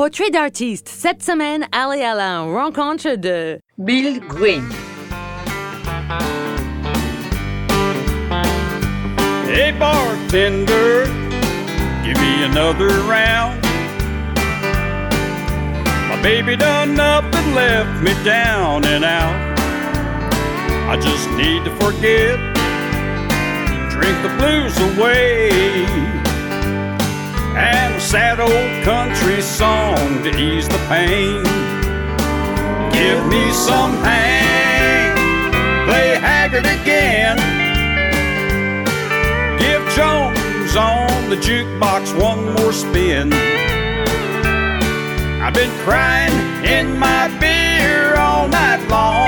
Portrait d'artiste. Cette semaine, allez à la rencontre de Bill Green. Hey bartender, give me another round. My baby done up and left me down and out. I just need to forget, drink the blues away, and a sad old country song to ease the pain. Give me some Hank, play Haggard again. Give Jones on the jukebox one more spin. I've been crying in my beer all night long.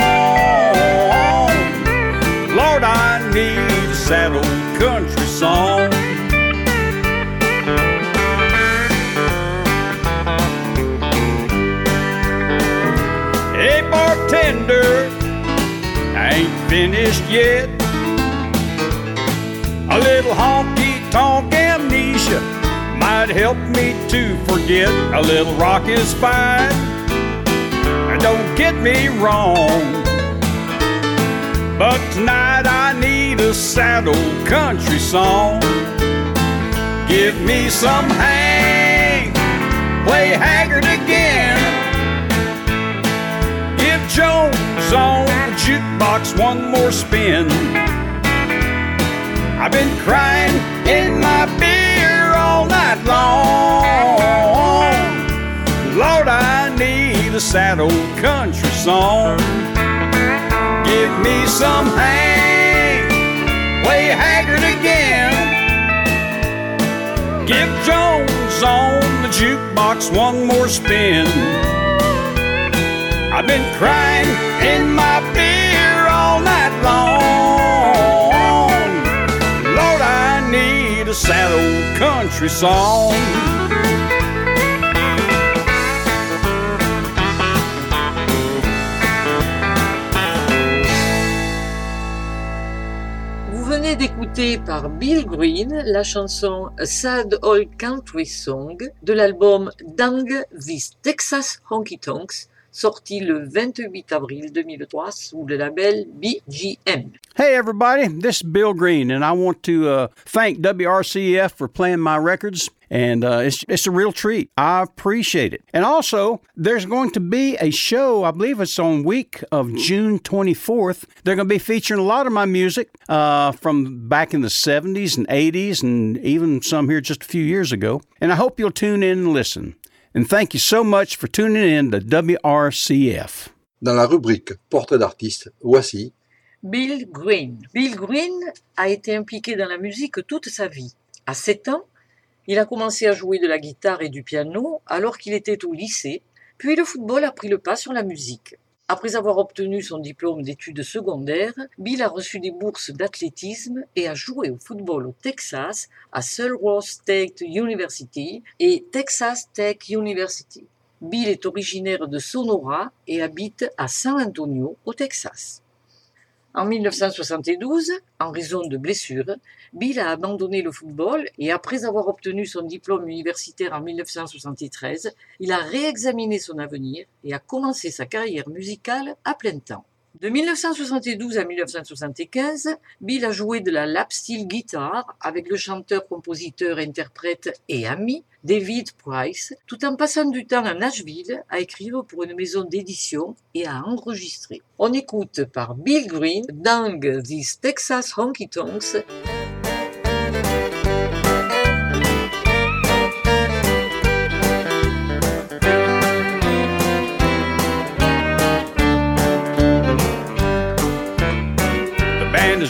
Lord, I need a sad old country song. Bartender, I ain't finished yet. A little honky tonk amnesia might help me to forget. A little rock is fine. Don't get me wrong. But tonight I need a sad old country song. Give me some Hank, play Haggard Jones on the jukebox one more spin. I've been crying in my beer all night long. Lord, I need a sad old country song. Give me some Hank, play Haggard again. Give Jones on the jukebox one more spin. I've been crying in my beer all night long. Lord, I need a sad old country song. D'écouter par Bill Green la chanson A Sad Old Country Song de l'album Dang This Texas Honky Tonks, sorti le 28 avril 2003 sous le label BGM. Hey, everybody, this is Bill Green, and I want to uh, thank WRCF for playing my records. And uh, it's, it's a real treat. I appreciate it. And also, there's going to be a show, I believe it's on week of June 24th. They're going to be featuring a lot of my music uh, from back in the 70s and 80s, and even some here just a few years ago. And I hope you'll tune in and listen. And thank you so much for tuning in to WRCF. Dans la rubrique Portrait d'artiste, voici Bill Green. Bill Green a été impliqué dans la musique toute sa vie. À 7 ans, il a commencé à jouer de la guitare et du piano alors qu'il était au lycée, puis le football a pris le pas sur la musique. Après avoir obtenu son diplôme d'études secondaires, Bill a reçu des bourses d'athlétisme et a joué au football au Texas, à Sulworth State University et Texas Tech University. Bill est originaire de Sonora et habite à San Antonio, au Texas. En 1972, en raison de blessures, Bill a abandonné le football et après avoir obtenu son diplôme universitaire en 1973, il a réexaminé son avenir et a commencé sa carrière musicale à plein temps. De 1972 à 1975, Bill a joué de la lap steel guitar avec le chanteur, compositeur, interprète et ami David Price, tout en passant du temps à Nashville à écrire pour une maison d'édition et à enregistrer. On écoute par Bill Green Dang These Texas Honky Tonks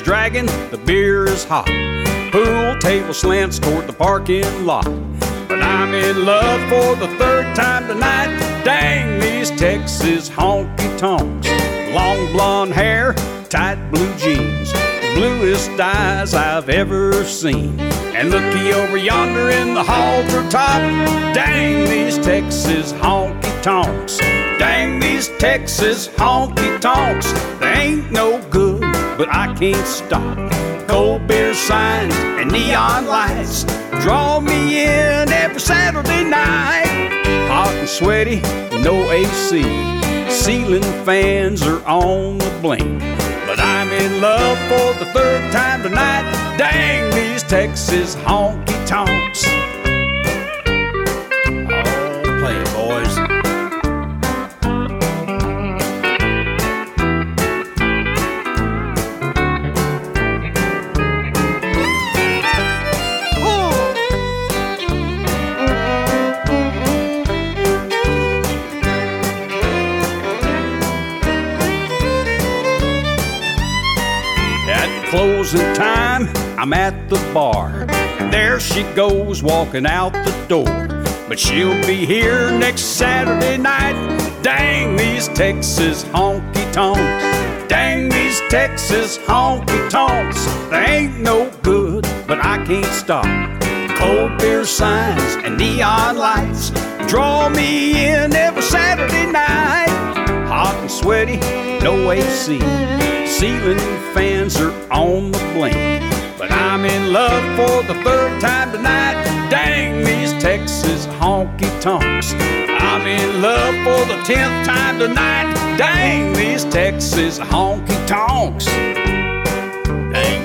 dragging, the beer is hot. Pool table slants toward the parking lot. But I'm in love for the third time tonight. Dang these Texas honky tonks. Long blonde hair, tight blue jeans. Bluest eyes I've ever seen. And looky over yonder in the halter top. Dang these Texas honky tonks. Dang these Texas honky tonks. They ain't no good, but I can't stop. Cold beer signs and neon lights draw me in every Saturday night. Hot and sweaty, no AC. Ceiling fans are on the blink. But I'm in love for the third time tonight. Dang these Texas honky tonks. Closing time, I'm at the bar. And there she goes walking out the door. But she'll be here next Saturday night. Dang these Texas honky tonks. Dang these Texas honky tonks. They ain't no good, but I can't stop. Cold beer signs and neon lights draw me in every Saturday night. Hot and sweaty, no AC. Ceiling fans are on the blink. But I'm in love for the third time tonight. Dang these Texas honky tonks. I'm in love for the tenth time tonight. Dang these Texas honky tonks. Dang.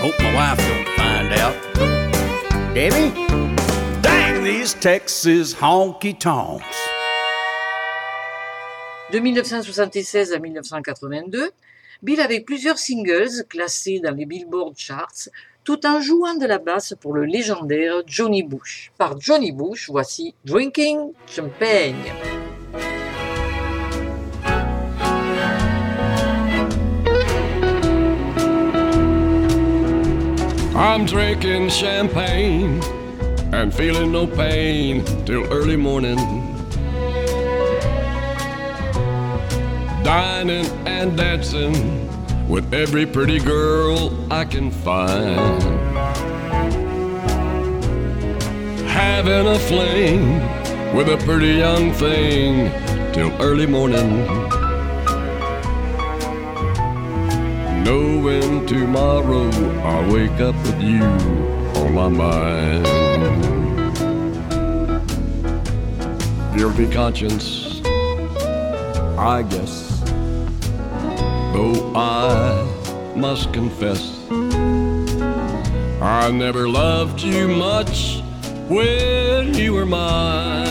Hope my wife don't find out. Debbie? Dang these Texas honky tonks. De 1976 à 1982, Bill avait plusieurs singles classés dans les Billboard Charts, tout en jouant de la basse pour le légendaire Johnny Bush. Par Johnny Bush, voici Drinking Champagne. I'm drinking champagne and feeling no pain till early morning. Dining and dancing with every pretty girl I can find. Having a fling with a pretty young thing till early morning. Knowing tomorrow I'll wake up with you on my mind. Guilty conscience, I guess. Though I must confess, I never loved you much when you were mine.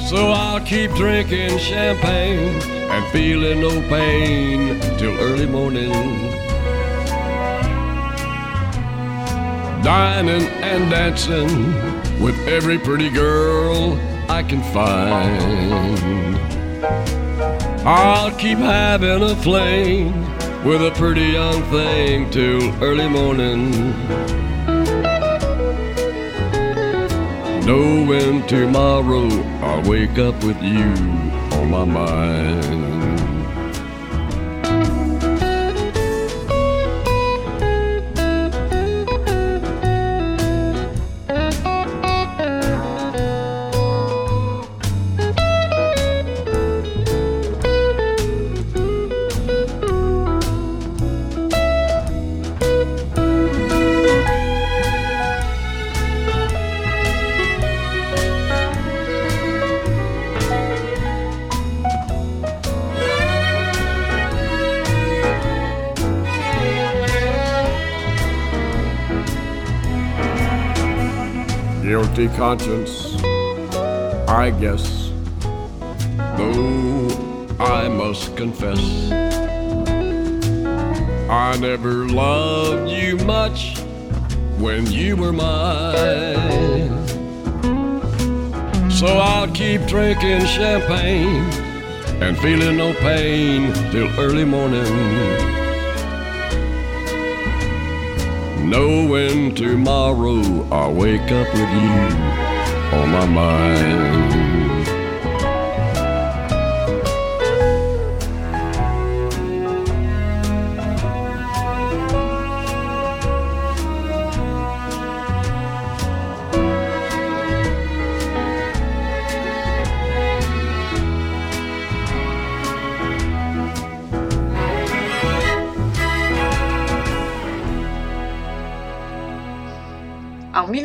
So I'll keep drinking champagne and feeling no pain till early morning. Dining and dancing with every pretty girl I can find. I'll keep having a fling with a pretty young thing till early morning. Knowing tomorrow I'll wake up with you on my mind. Guilty conscience, I guess. Though I must confess, I never loved you much when you were mine. So I'll keep drinking champagne and feeling no pain till early morning. Knowing tomorrow I'll wake up with you on my mind.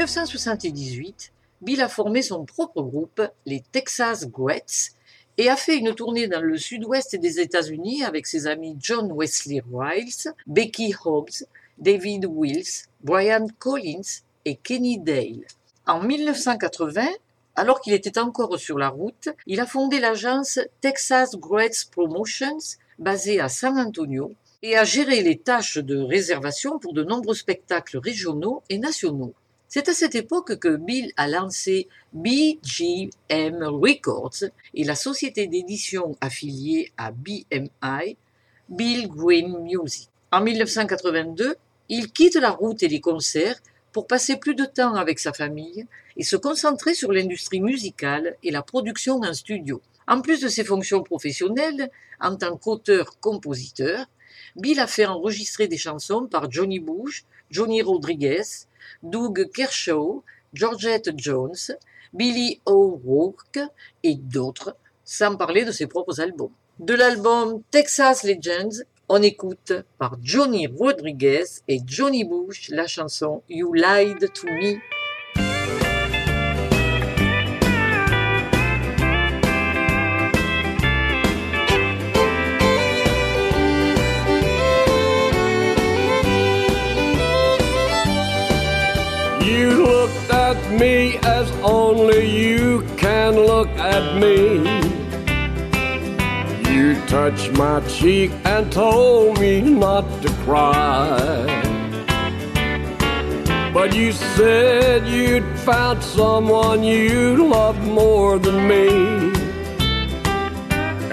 1978, Bill a formé son propre groupe, les Texas Grets, et a fait une tournée dans le sud-ouest des États-Unis avec ses amis John Wesley Riles, Becky Hobbs, David Wills, Brian Collins et Kenny Dale. En 1980, alors qu'il était encore sur la route, il a fondé l'agence Texas Grets Promotions, basée à San Antonio, et a géré les tâches de réservation pour de nombreux spectacles régionaux et nationaux. C'est à cette époque que Bill a lancé BGM Records et la société d'édition affiliée à BMI, Bill Green Music. En 1982, il quitte la route et les concerts pour passer plus de temps avec sa famille et se concentrer sur l'industrie musicale et la production en studio. En plus de ses fonctions professionnelles, en tant qu'auteur-compositeur, Bill a fait enregistrer des chansons par Johnny Bush, Johnny Rodriguez, Doug Kershaw, Georgette Jones, Billy O'Rourke et d'autres, sans parler de ses propres albums. De l'album Texas Legends, on écoute par Johnny Rodriguez et Johnny Bush la chanson You Lied to Me. Only you can look at me. You touched my cheek and told me not to cry. But you said you'd found someone you loved more than me.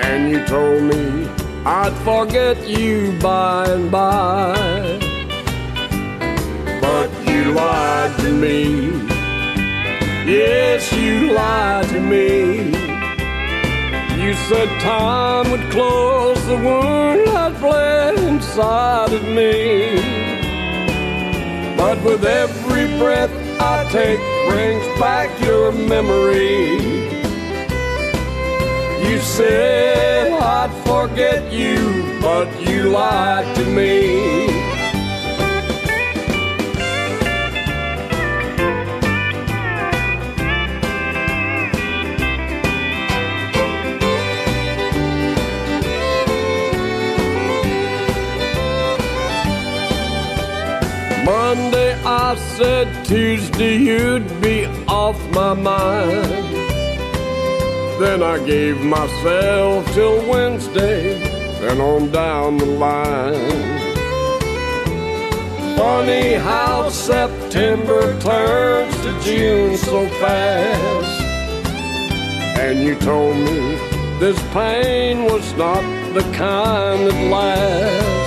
And you told me I'd forget you by and by but you lied to me. Yes, you lied to me. You said time would close the wound that bled inside of me. But with every breath I take brings back your memory. You said I'd forget you, but you lied to me. I said Tuesday you'd be off my mind. Then I gave myself till Wednesday and on down the line. Funny how September turns to June so fast. And you told me this pain was not the kind that lasts.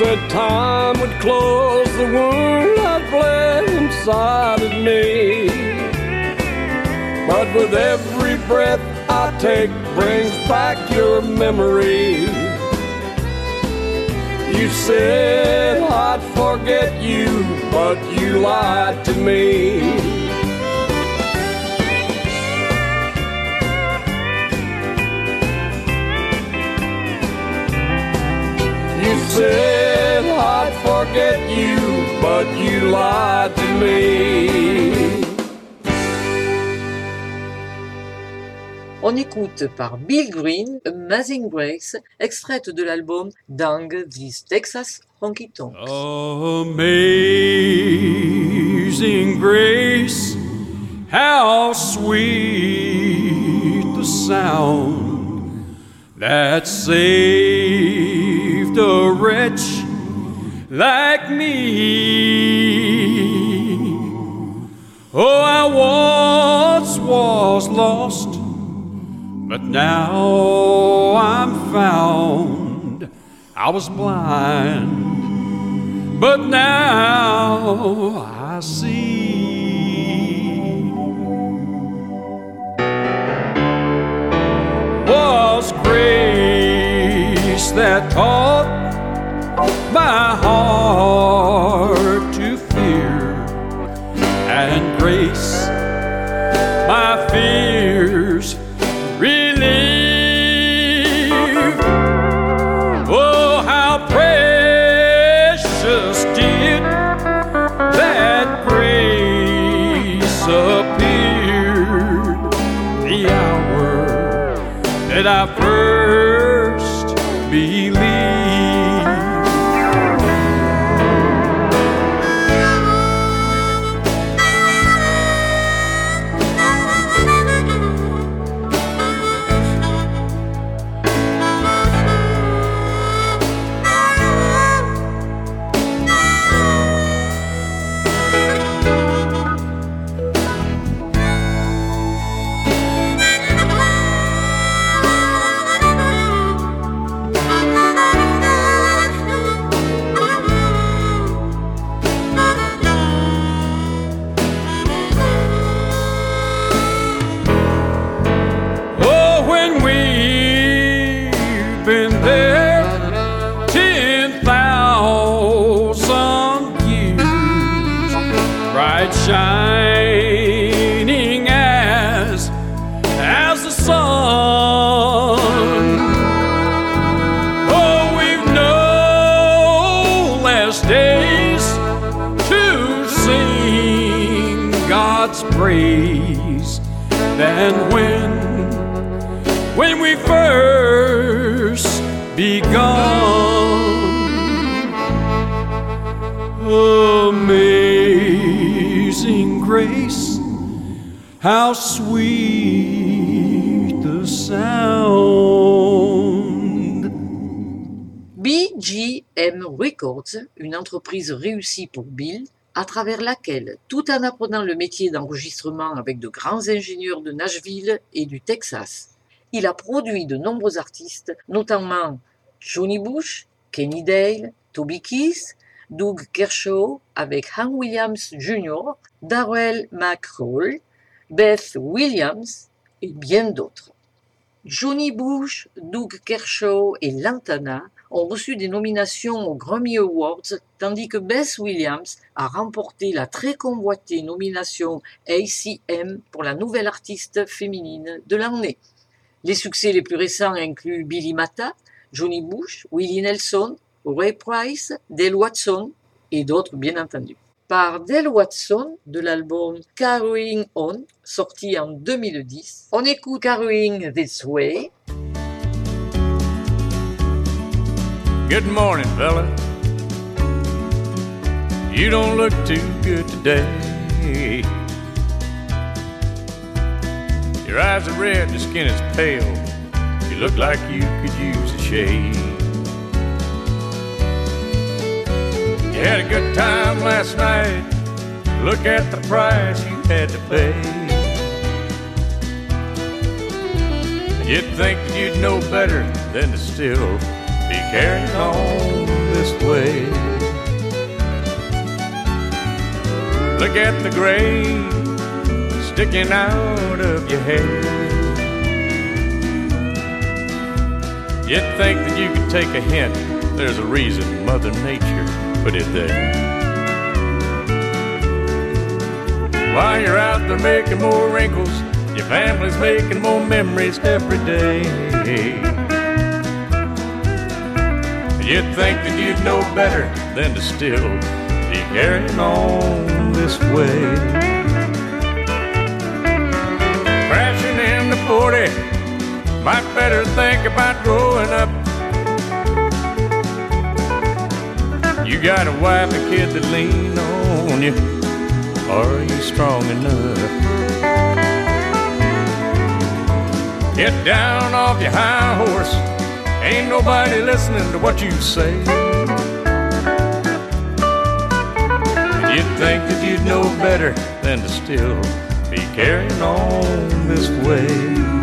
Said time would close the wound that bled inside of me. But with every breath I take brings back your memory. You said I'd forget you, but you lied to me. You said I'd forget you, but you lied to me. On écoute par Bill Green Amazing Grace, extraite de l'album Dang This Texas Honky Tonks. Amazing grace, how sweet the sound that saved a wretch like me. Oh, I once was lost, but now I'm found. I was blind, but now I see. Was grace that taught my heart to fear and grace my fears relieve. Oh, how precious did that grace appear the hour that I first believed. Une entreprise réussie pour Bill, à travers laquelle, tout en apprenant le métier d'enregistrement avec de grands ingénieurs de Nashville et du Texas, il a produit de nombreux artistes, notamment Johnny Bush, Kenny Dale, Toby Keith, Doug Kershaw avec Han Williams Jr., Darrell McCall, Beth Williams et bien d'autres. Johnny Bush, Doug Kershaw et Lantana ont reçu des nominations aux Grammy Awards, tandis que Beth Williams a remporté la très convoitée nomination ACM pour la nouvelle artiste féminine de l'année. Les succès les plus récents incluent Billy Mata, Johnny Bush, Willie Nelson, Ray Price, Dale Watson et d'autres bien entendu. Par Dale Watson de l'album Carrying On, sorti en 2010, on écoute Carrying This Way, Good morning, fella. You don't look too good today. Your eyes are red, your skin is pale. You look like you could use a shave. You had a good time last night. Look at the price you had to pay. You'd think that you'd know better than to still be carrying on this way. Look at the gray sticking out of your hair. You'd think that you could take a hint. There's a reason Mother Nature put it there. While you're out there making more wrinkles, your family's making more memories every day. You'd think that you'd know better than to still be carrying on this way. Crashing into 40, might better think about growing up. You got a wife and kid to lean on you. Are you strong enough? Get down off your high horse. Ain't nobody listening to what you say. You'd think that you'd know better than to still be carrying on this way.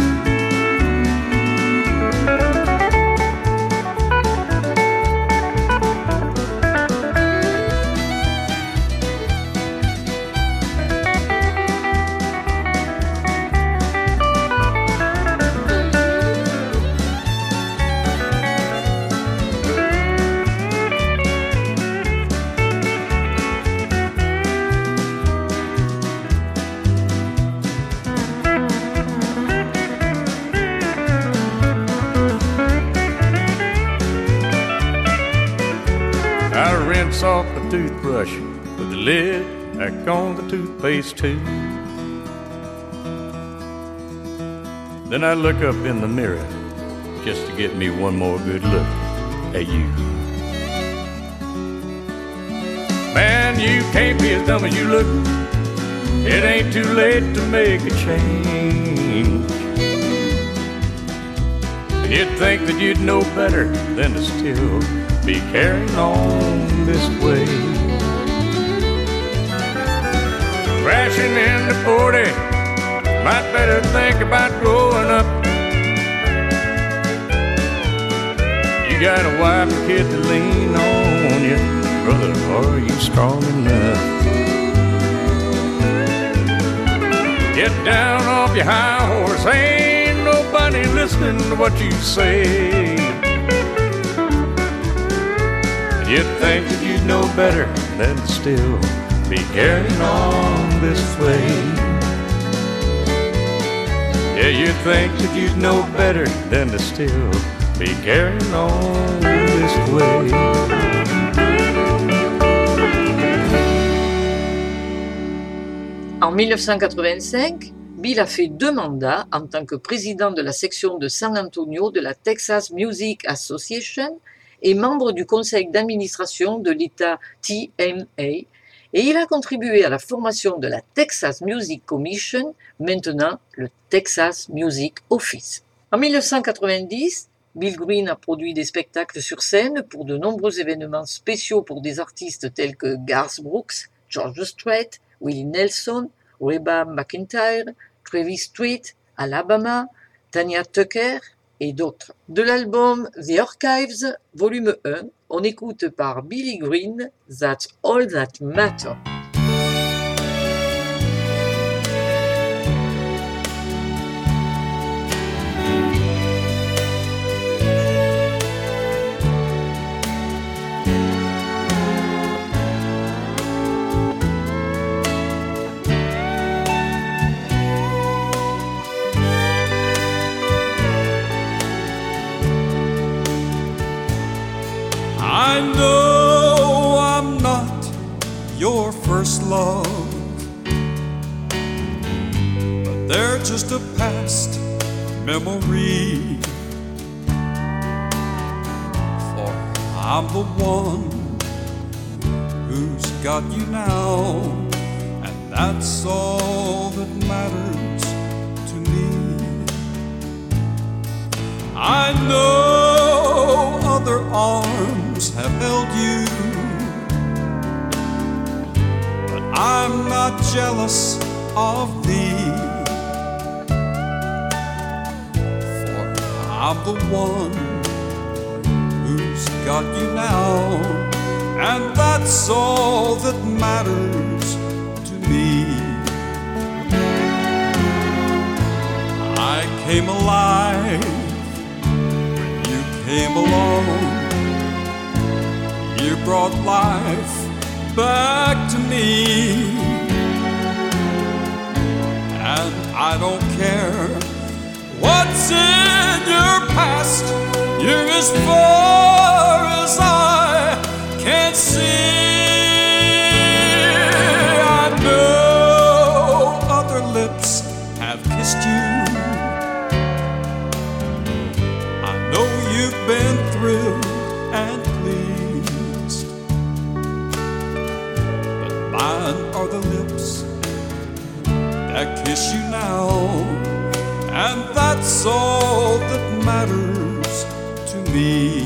Back on the toothpaste tube. Then I look up in the mirror just to get me one more good look at you. Man, you can't be as dumb as you look. It ain't too late to make a change. You'd think that you'd know better than to still be carrying on this way. Crashing into 40, might better think about growing up. You got a wife and kid to lean on you, brother. Are you strong enough? Get down off your high horse, ain't nobody listening to what you say. You'd think that you'd know better than still be carrying on this way. Yeah, you'd think that you'd know better than to still be carrying on this way. En 1985, Bill a fait deux mandats en tant que président de la section de San Antonio de la Texas Music Association et membre du conseil d'administration de l'État TMA, et il a contribué à la formation de la Texas Music Commission, maintenant le Texas Music Office. En 1990, Bill Green a produit des spectacles sur scène pour de nombreux événements spéciaux pour des artistes tels que Garth Brooks, George Strait, Willie Nelson, Reba McIntyre, Travis Street, Alabama, Tanya Tucker et d'autres. De l'album The Archives, volume 1, on écoute par Billy Green That's All That Matter. I know I'm not your first love, but they're just a past memory. For I'm the one who's got you now, and that's all that matters to me. I know other arms held you, but I'm not jealous of thee. For I'm the one who's got you now, and that's all that matters to me. I came alive when you came along. Brought life back to me. And I don't care what's in your past. You're as far as I can see. Now, and that's all that matters to me.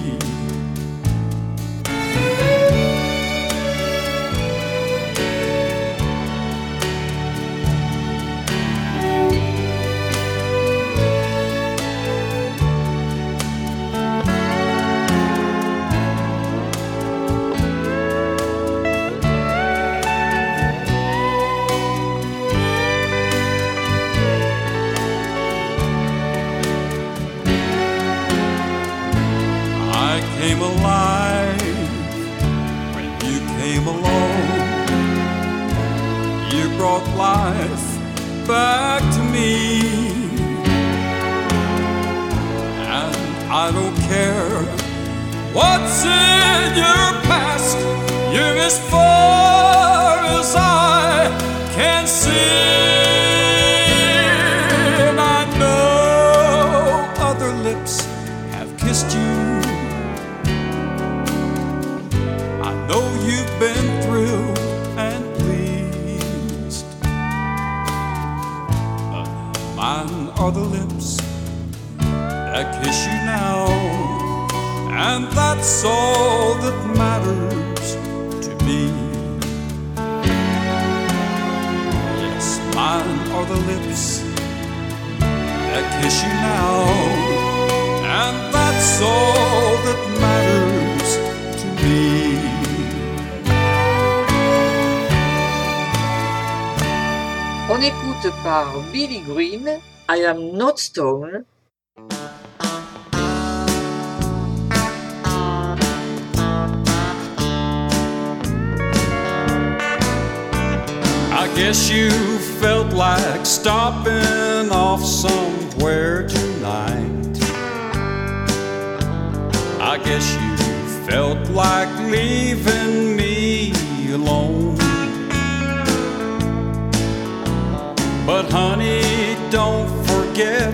But honey, don't forget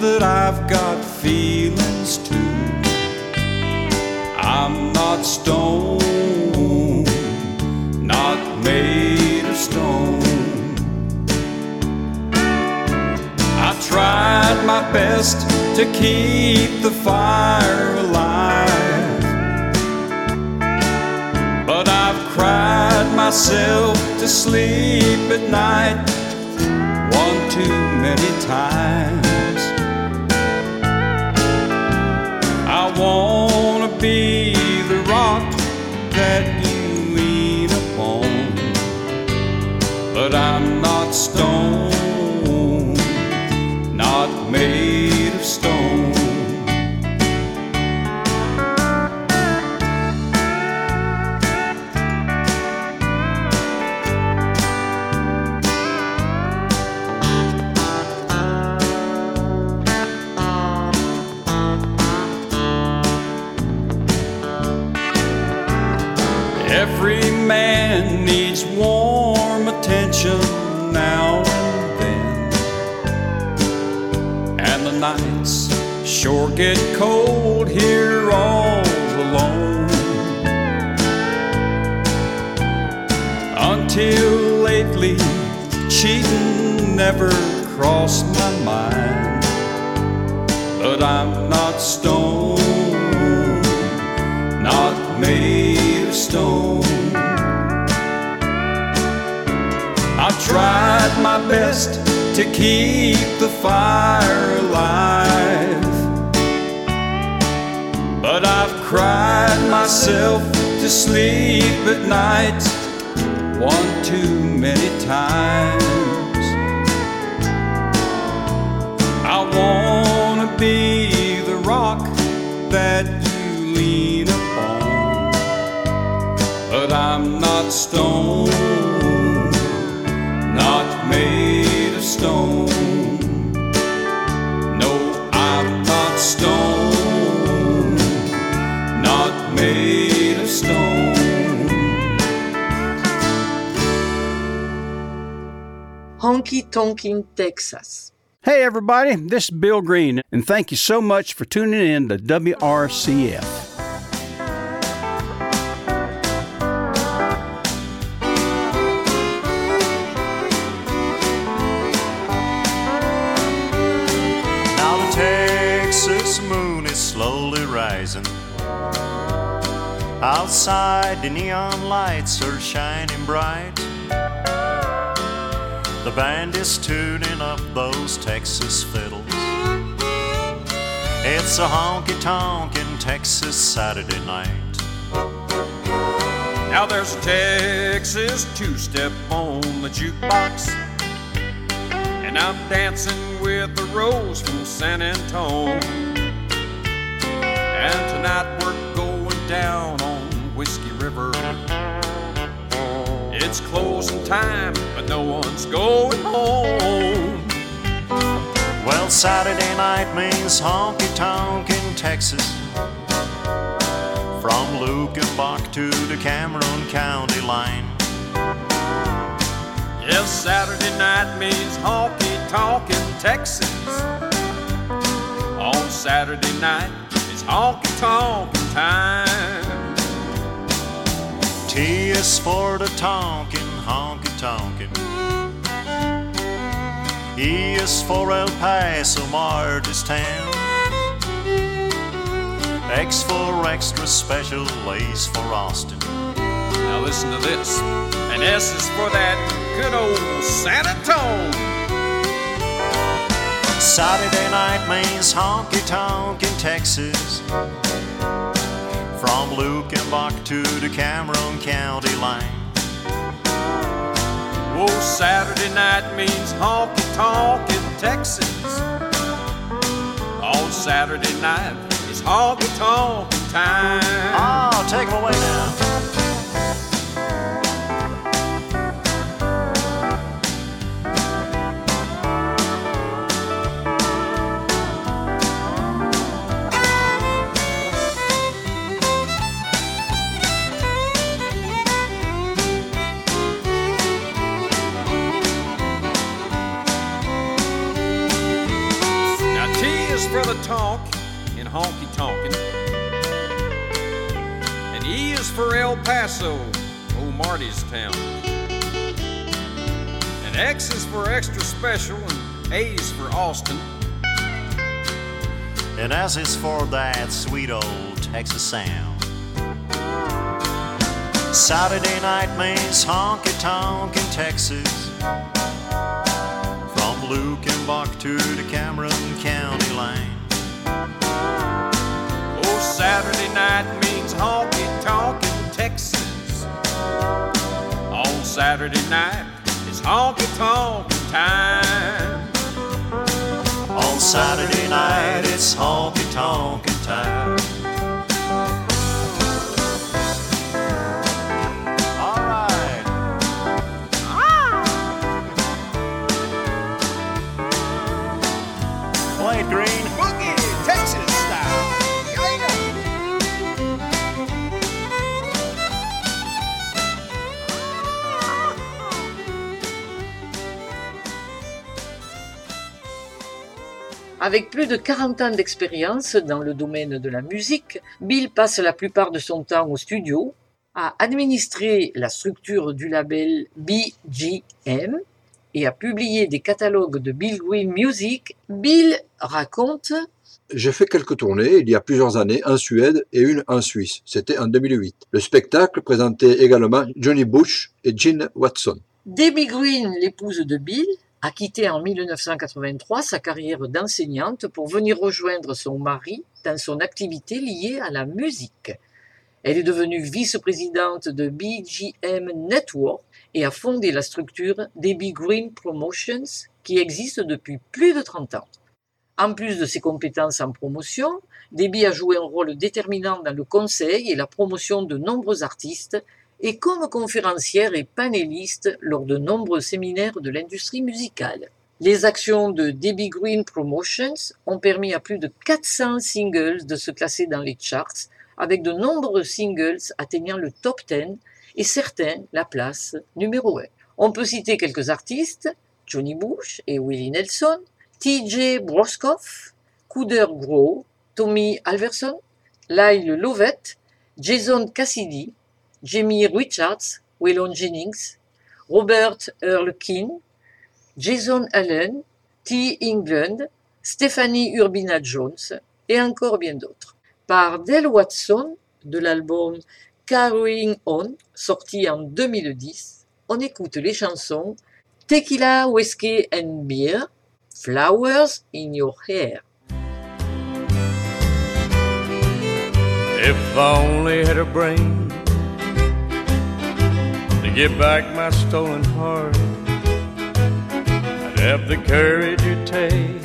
that I've got feelings too. I'm not stone, not made of stone. I tried my best to keep the fire alive. But I've cried myself to sleep at night too many times. I wanna be the rock that you lean upon, but I'm not stone, get cold here all alone. Until lately, cheating never crossed my mind. But I'm not stone not made of stone. I tried my best to keep the fire alive, myself to sleep at night one too many times. I wanna be the rock that you lean upon, but I'm not stone, Honky tonkin' Texas. Hey, everybody, this is Bill Green, and thank you so much for tuning in to WRCF. Now the Texas moon is slowly rising. Outside, the neon lights are shining bright. The band is tuning up those Texas fiddles. It's a honky tonk in Texas Saturday night. Now there's a Texas two step on the jukebox. And I'm dancing with the Rose from San Antone. And tonight we're going down on Whiskey River. It's closing time, but no one's going home. Well, Saturday night means honky tonk in Texas. From Luke and Luckenbach to the Cameron County line. Yes, Saturday night means honky tonk in Texas. On Saturday night, it's honky tonk time. T is for the tonkin, honky tonkin. E is for El Paso, Marty's town. X for extra special, A's for Austin. Now listen to this. And S is for that good old San Antone. Saturday night means honky tonk in Texas. From Luke and Luckenbach to the Cameron County line. Oh, Saturday night means honky tonk in Texas. On Saturday night is honky tonk time. Oh, take 'em away. Now Paso, old Marty's town. And X is for extra special and A is for Austin. And S is for that sweet old Texas sound. Saturday night means honky tonk in Texas. From Luckenbach to the Cameron County line. Saturday night is honky tonk time. On Saturday night, it's honky tonk time. Avec plus de 40 ans d'expérience dans le domaine de la musique, Bill passe la plupart de son temps au studio, à administrer la structure du label BGM et à publier des catalogues de Bill Green Music. Bill raconte J'ai fait quelques tournées il y a plusieurs années en Suède et une en Suisse. C'était en 2008. Le spectacle présentait également Johnny Bush et Gene Watson. Debbie Green, l'épouse de Bill, a quitté en 1983 sa carrière d'enseignante pour venir rejoindre son mari dans son activité liée à la musique. Elle est devenue vice-présidente de BGM Network et a fondé la structure Debbie Green Promotions qui existe depuis plus de 30 ans. En plus de ses compétences en promotion, Debbie a joué un rôle déterminant dans le conseil et la promotion de nombreux artistes et comme conférencière et panéliste lors de nombreux séminaires de l'industrie musicale. Les actions de Debbie Green Promotions ont permis à plus de 400 singles de se classer dans les charts, avec de nombreux singles atteignant le top 10 et certains la place numéro 1. On peut citer quelques artistes, Johnny Bush et Willie Nelson, TJ Broskoff, Cooder Grow, Tommy Alverson, Lyle Lovett, Jason Cassidy, Jamie Richards, Waylon Jennings, Robert Earl King, Jason Allen, T. England, Stephanie Urbina Jones et encore bien d'autres. Par Del Watson de l'album Carrying On, sorti en 2010, on écoute les chansons Tequila, Whiskey and Beer, Flowers in Your Hair. If I had a brain get back my stolen heart, I'd have the courage it takes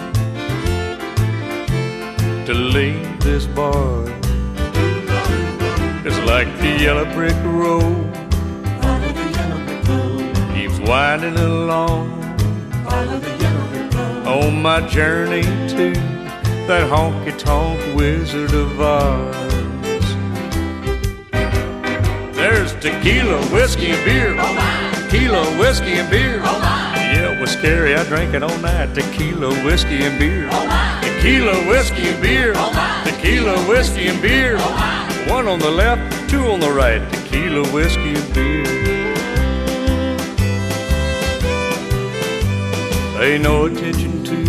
to leave this bar. It's like the yellow brick road keeps winding along on my journey to that honky tonk wizard of Oz. Tequila, whiskey, and beer. Tequila, whiskey, and beer. Yeah, it was scary. I drank it all night. Tequila, whiskey, and beer. Tequila, whiskey, and beer. Tequila, whiskey, and beer. One on the left, two on the right. Tequila, whiskey, and beer. Pay no attention to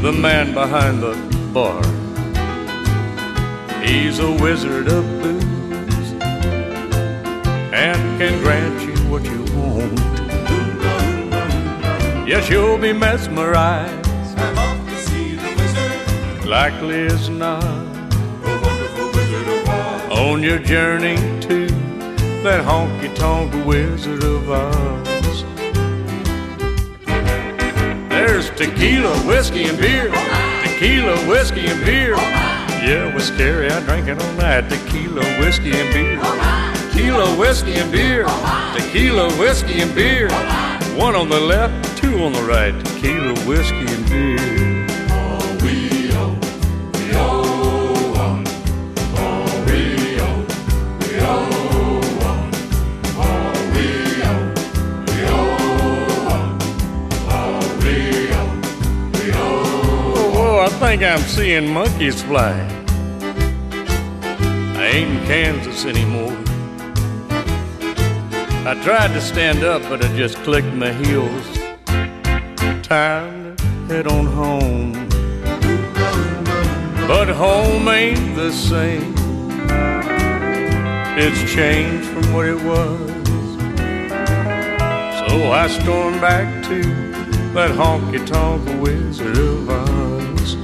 the man behind the bar. He's a wizard of booze and can grant you what you want. Yes, you'll be mesmerized. I'm off to see the wizard, Likely as not. the wonderful Wizard of Oz. on your journey to that honky tonk Wizard of Oz. There's tequila, whiskey, and beer. Tequila, whiskey, and beer. Yeah, it was scary. I drank it all night. Tequila, whiskey, and beer. Tequila, whiskey, and beer. Tequila, whiskey, and beer. One on the left, two on the right. Tequila, whiskey, and beer. Oh, I think I'm seeing monkeys fly. I ain't in Kansas anymore. I tried to stand up, but I just clicked my heels. Time to head on home. But home ain't the same. It's changed from what it was. So I stormed back to that honky tonk Wizard of Oz.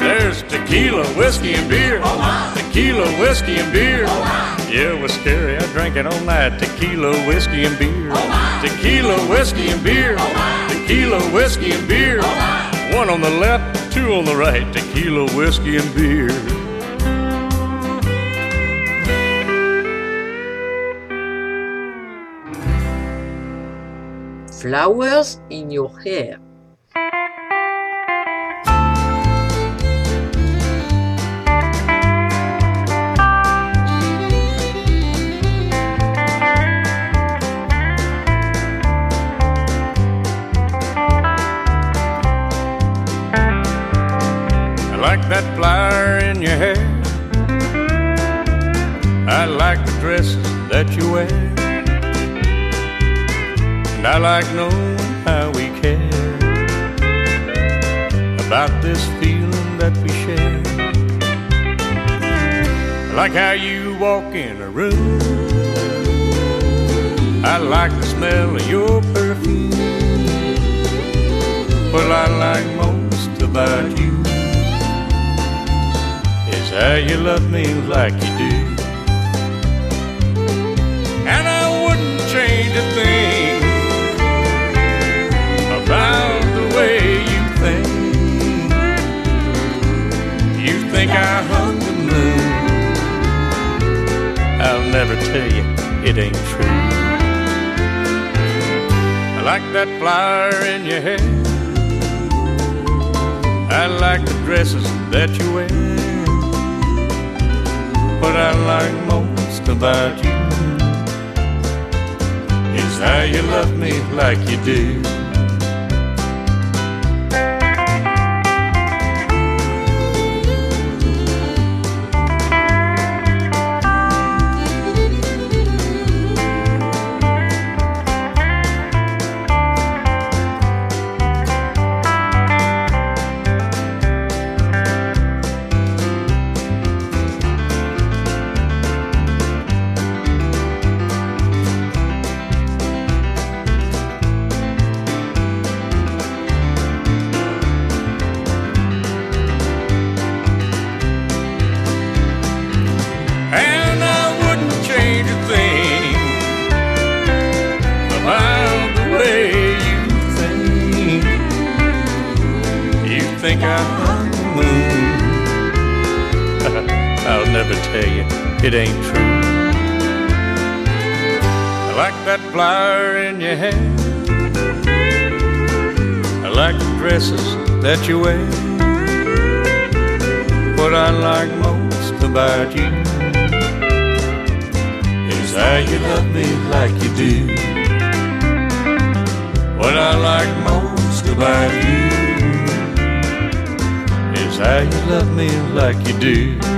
There's tequila, whiskey, and beer. Tequila, whiskey, and beer. Yeah, it was scary. I drank it all night. Tequila, whiskey, and beer. Tequila, whiskey, and beer. Tequila, whiskey, and beer. One on the left, two on the right. Tequila, whiskey, and beer. Flowers in your hair. Like knowing how we care about this feeling that we share. I like how you walk in a room. I like the smell of your perfume. What I like most about you is how you love me like think I hung the moon. I'll never tell you it ain't true. I like that flower in your hair. I like the dresses that you wear. What I like most about you is how you love me like you do. Think I'm the moon. I'll never tell you it ain't true. I like that flower in your hair. I like the dresses that you wear. What I like most about you is how you love me like you do. What I like most about you how you love me like you do.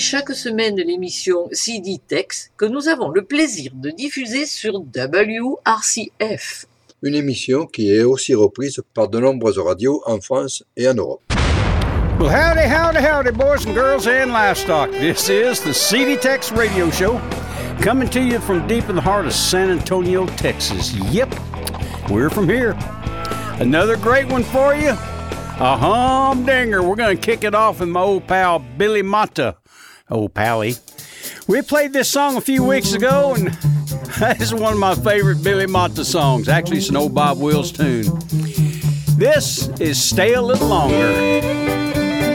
Chaque semaine l'émission CD Tex que nous avons le plaisir de diffuser sur WRCF. Une émission qui est aussi reprise par de nombreuses radios en France et en Europe. Well, howdy, howdy, howdy, boys and girls and livestock. This is the CD Tex Radio Show, coming to you from deep in the heart of San Antonio, Texas. Yep, we're from here. Another great one for you. A humdinger. We're going to kick it off with my old pal Billy Mata. Old pally. We played this song a few weeks ago, and is one of my favorite Billy Mata songs. Actually, it's an old Bob Wills tune. This is Stay a Little Longer.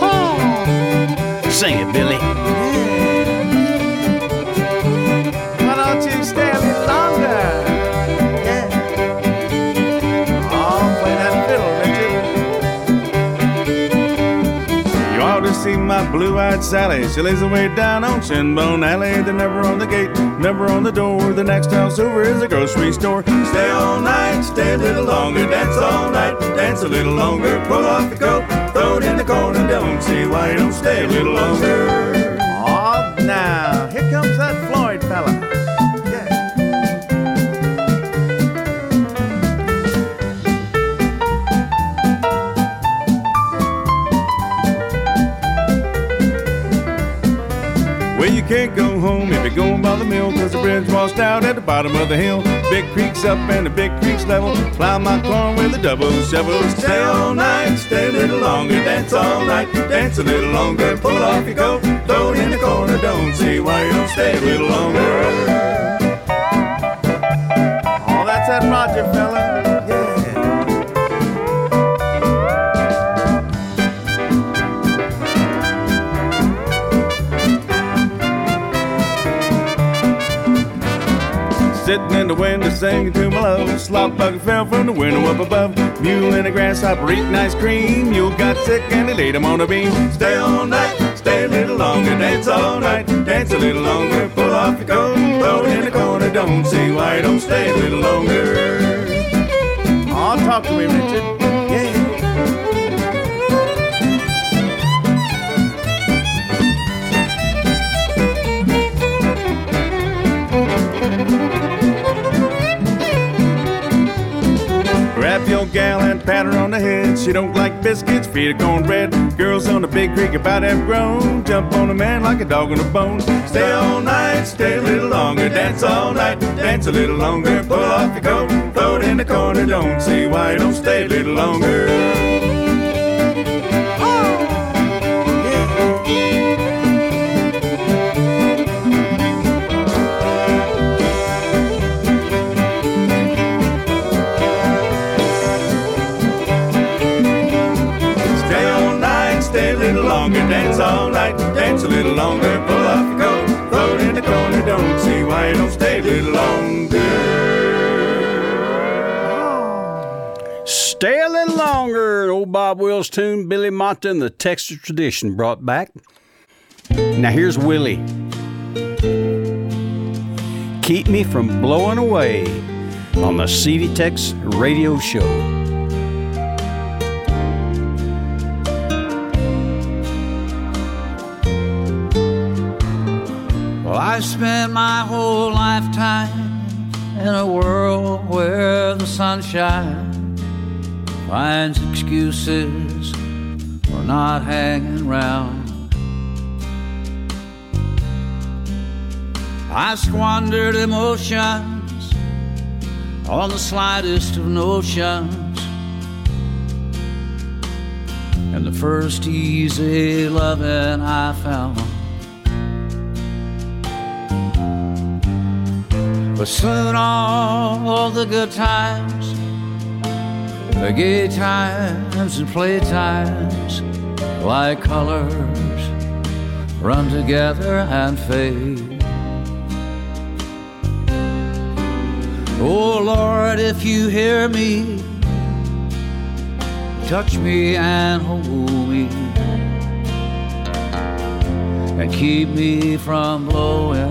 Oh. Sing it, Billy. Blue-eyed Sally. She lives away down on Shinbone Alley. The number on the gate, number on the door. The next house over is a grocery store. Stay all night, stay a little longer. Dance all night, dance a little longer. Pull off your coat, throw it in the corner. Don't see why you don't stay a little longer. Oh, now, can't go home if you're going by the mill, cause the bridge washed out at the bottom of the hill. Big creek's up and the big creek's level. Plow my corn with a double shovel. Stay all night, stay a little longer, dance all night, dance a little longer. Pull off your coat, throw it in the corner. Don't see why you don't stay a little longer. Oh, that's that Roger fella. In the window singing to my love. Slop bucket fell from the window up above. Mule and a grasshopper eating ice cream. Mule got sick and they laid him on a beam. Stay all night, stay a little longer. Dance all night, dance a little longer. Pull off your coat, throw it in the corner. Don't see why don't stay a little longer. Oh, talk to me, Richard. Yeah. Grab gal and pat her on the head. She don't like biscuits, feed her cornbread. Girls on the big creek about have grown. Jump on a man like a dog on a bone. Stay all night, stay a little longer. Dance all night, dance a little longer. Pull off your coat, throw it in the corner. Don't see why you don't stay a little longer. Longer, pull off your coat, throw it in the corner, don't see why you don't stay a little longer. Stay a little longer. Old Bob Wills tune, Billy Mata and the Texas tradition brought back. Now here's Willie. Keep me from blowing away on the CD Tex radio show. Well, I've spent my whole lifetime in a world where the sunshine finds excuses for not hanging round. I squandered emotions on the slightest of notions. And the first easy loving I found But soon all the good times, the gay times and play times, like colors, run together and fade. Oh Lord, if you hear me, touch me and hold me, and keep me from blowing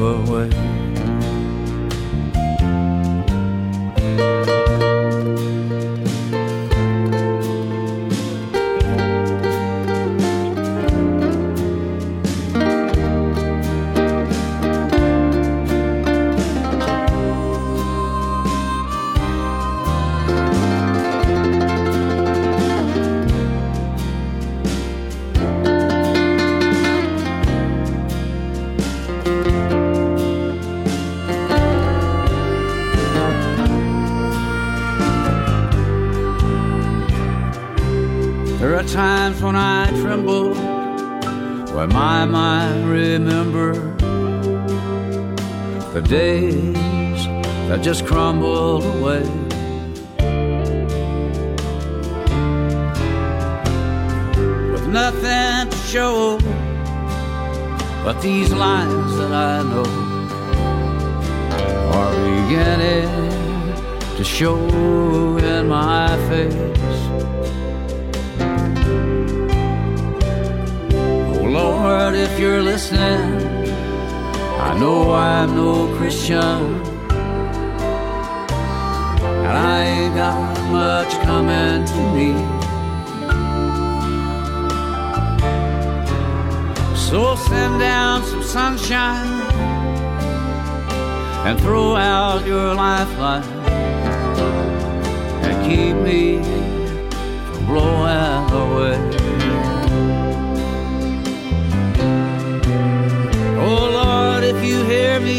away. Are times when I tremble, when my mind remembers the days that just crumbled away. With nothing to show but these lines that I know are beginning to show in my face. Lord, if you're listening, I know I'm no Christian. And I ain't got much coming to me. So send down some sunshine and throw out your lifeline and keep me from blowing away. Hear me,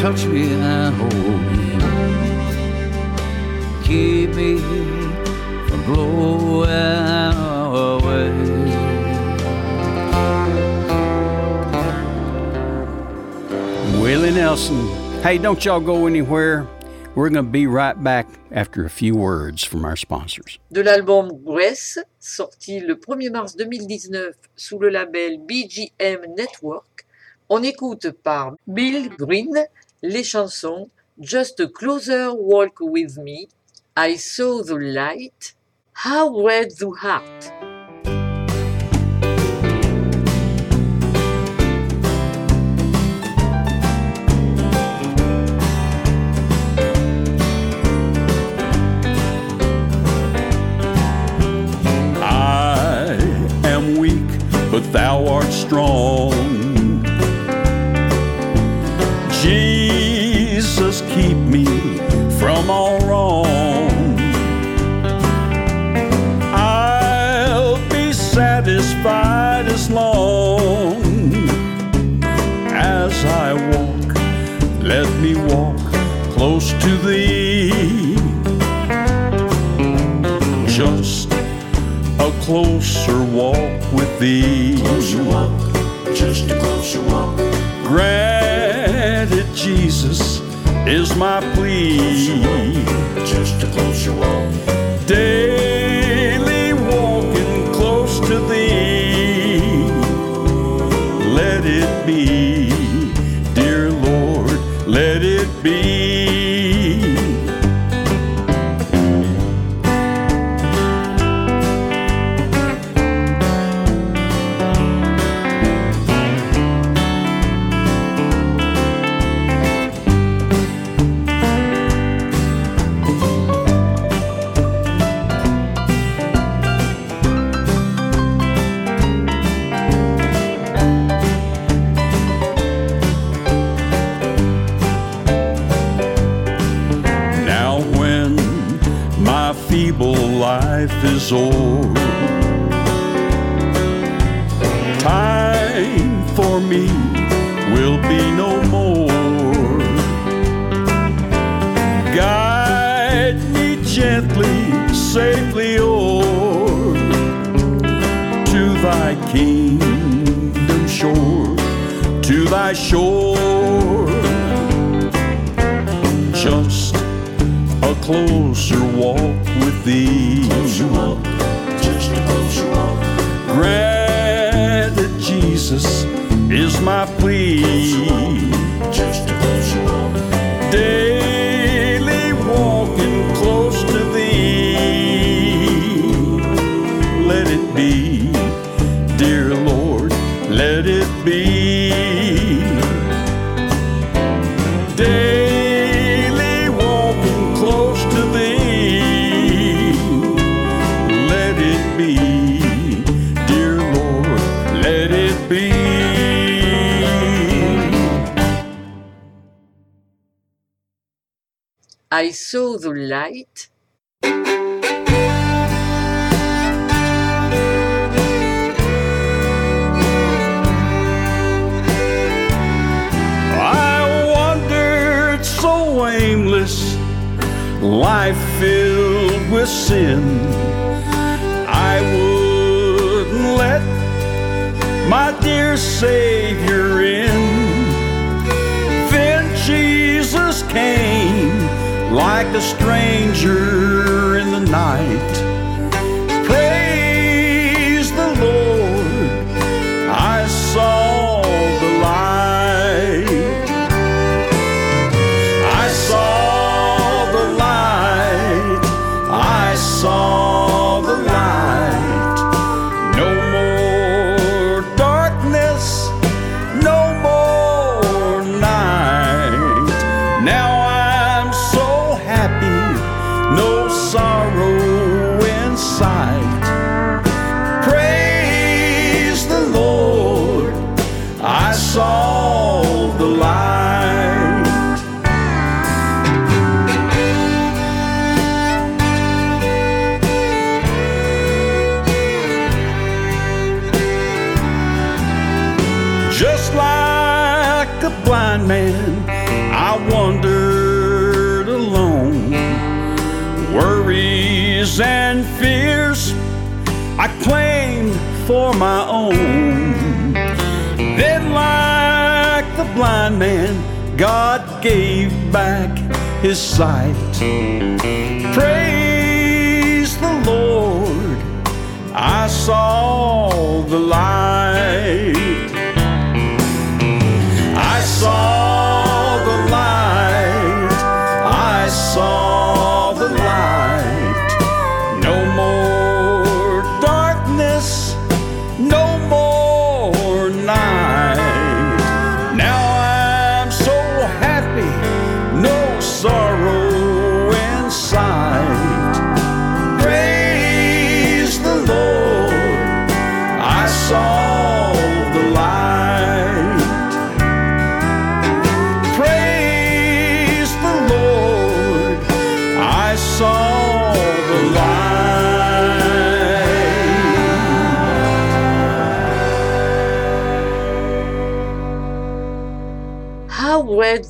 touch me and hold me. Keep me from blowing away. Willie Nelson. Hey, don't y'all go anywhere. We're going to be right back after a few words from our sponsors. De l'album Grace, sorti le 1er mars 2019 sous le label BGM Network, on écoute par Bill Green les chansons Just a Closer Walk With Me, I Saw the Light, How Red the Heart. Strong. Jesus, keep me from all wrong. I'll be satisfied as long as I walk. Let me walk close to thee. Just a closer walk with thee. Closer walk, just a closer walk. Granted, Jesus is my plea. I saw the light. I wandered so aimless, life filled with sin. I wouldn't let my dear Savior in. like a stranger in the night. God gave back his sight. Praise the Lord, I saw the light.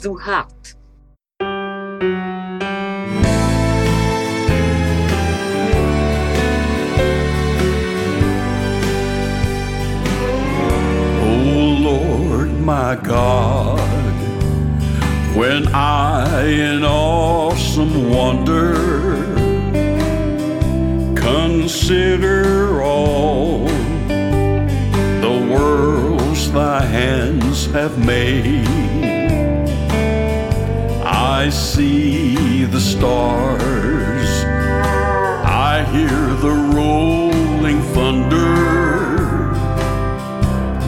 Gazoo Hart. my God, when I in awesome wonder consider all the worlds thy hands have made. I see the stars. I hear the rolling thunder.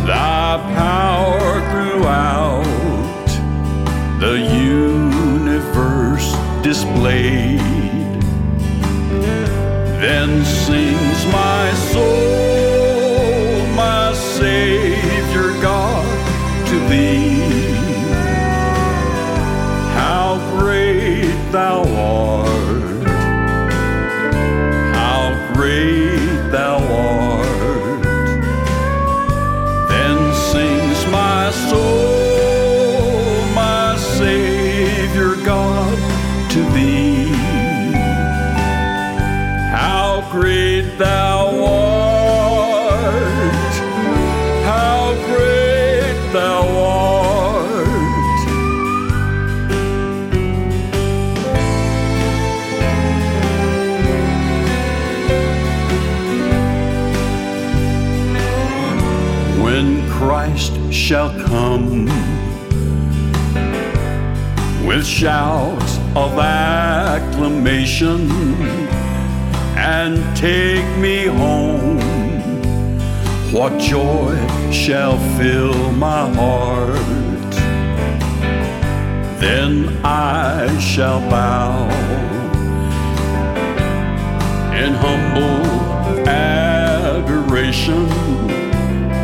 Thy power throughout the universe displayed. Then sings my soul. shall bow in humble adoration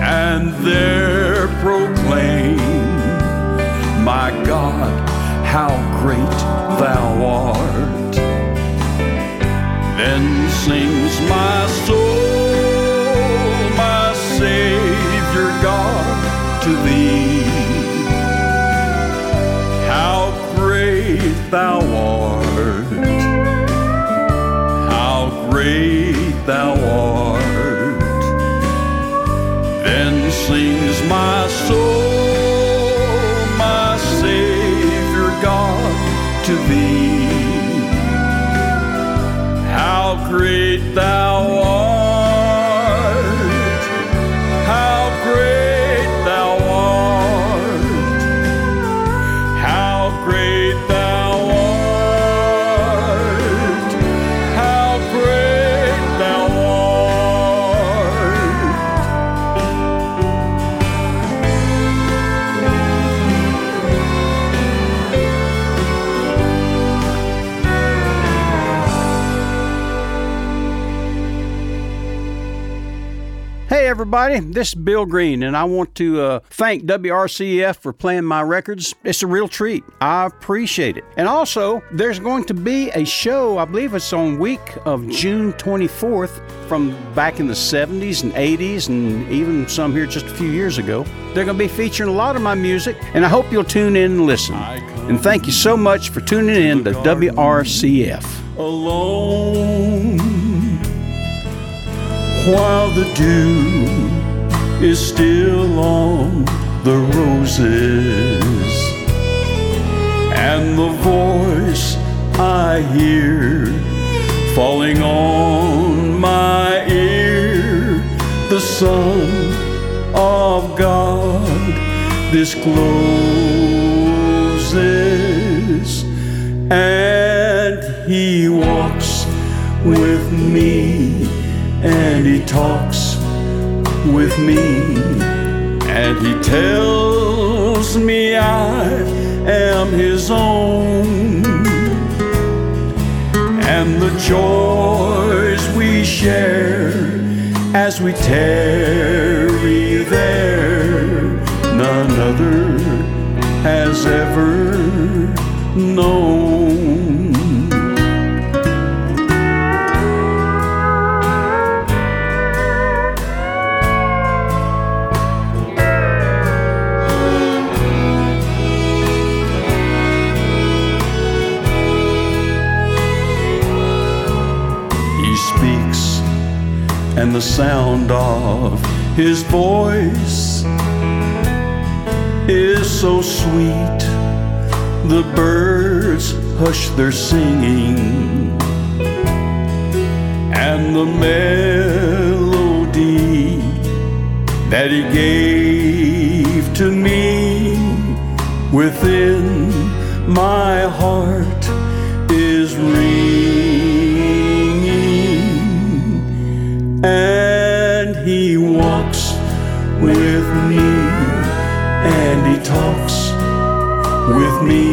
and there proclaim, My God, how great thou art. Then sings my soul, my Savior God, to thee. thou art, how great thou art. Then sings my soul, my Savior God, to thee, how great thou art. Everybody, this is Bill Green, and I want to uh, thank WRCF for playing my records. It's a real treat. I appreciate it. And also, there's going to be a show, I believe it's on week of June 24th from back in the 70s and 80s, and even some here just a few years ago. They're going to be featuring a lot of my music, and I hope you'll tune in and listen. And thank you so much for tuning in to WRCF. alone while the dew is still on the roses. And the voice I hear falling on my ear the Son of God discloses and he walks with me and he talks with me. And he tells me I am his own. And the joys we share as we tarry there none other has ever known and the sound of his voice is so sweet. The birds hush their singing, and the melody that he gave to me within my heart is ringing, and he walks with me, and he talks with me,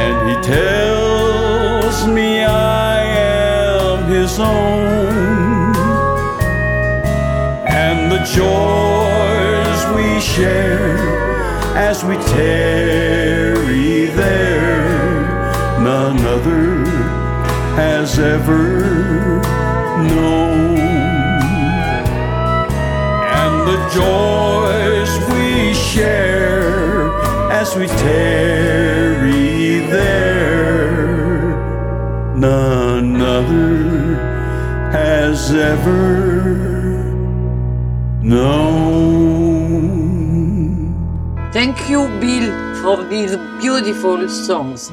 and he tells me I am his own, and the joys we share as we tarry there, none other has ever joys we share as we tarry there, none other has ever known. Thank you, Bill, for these beautiful songs.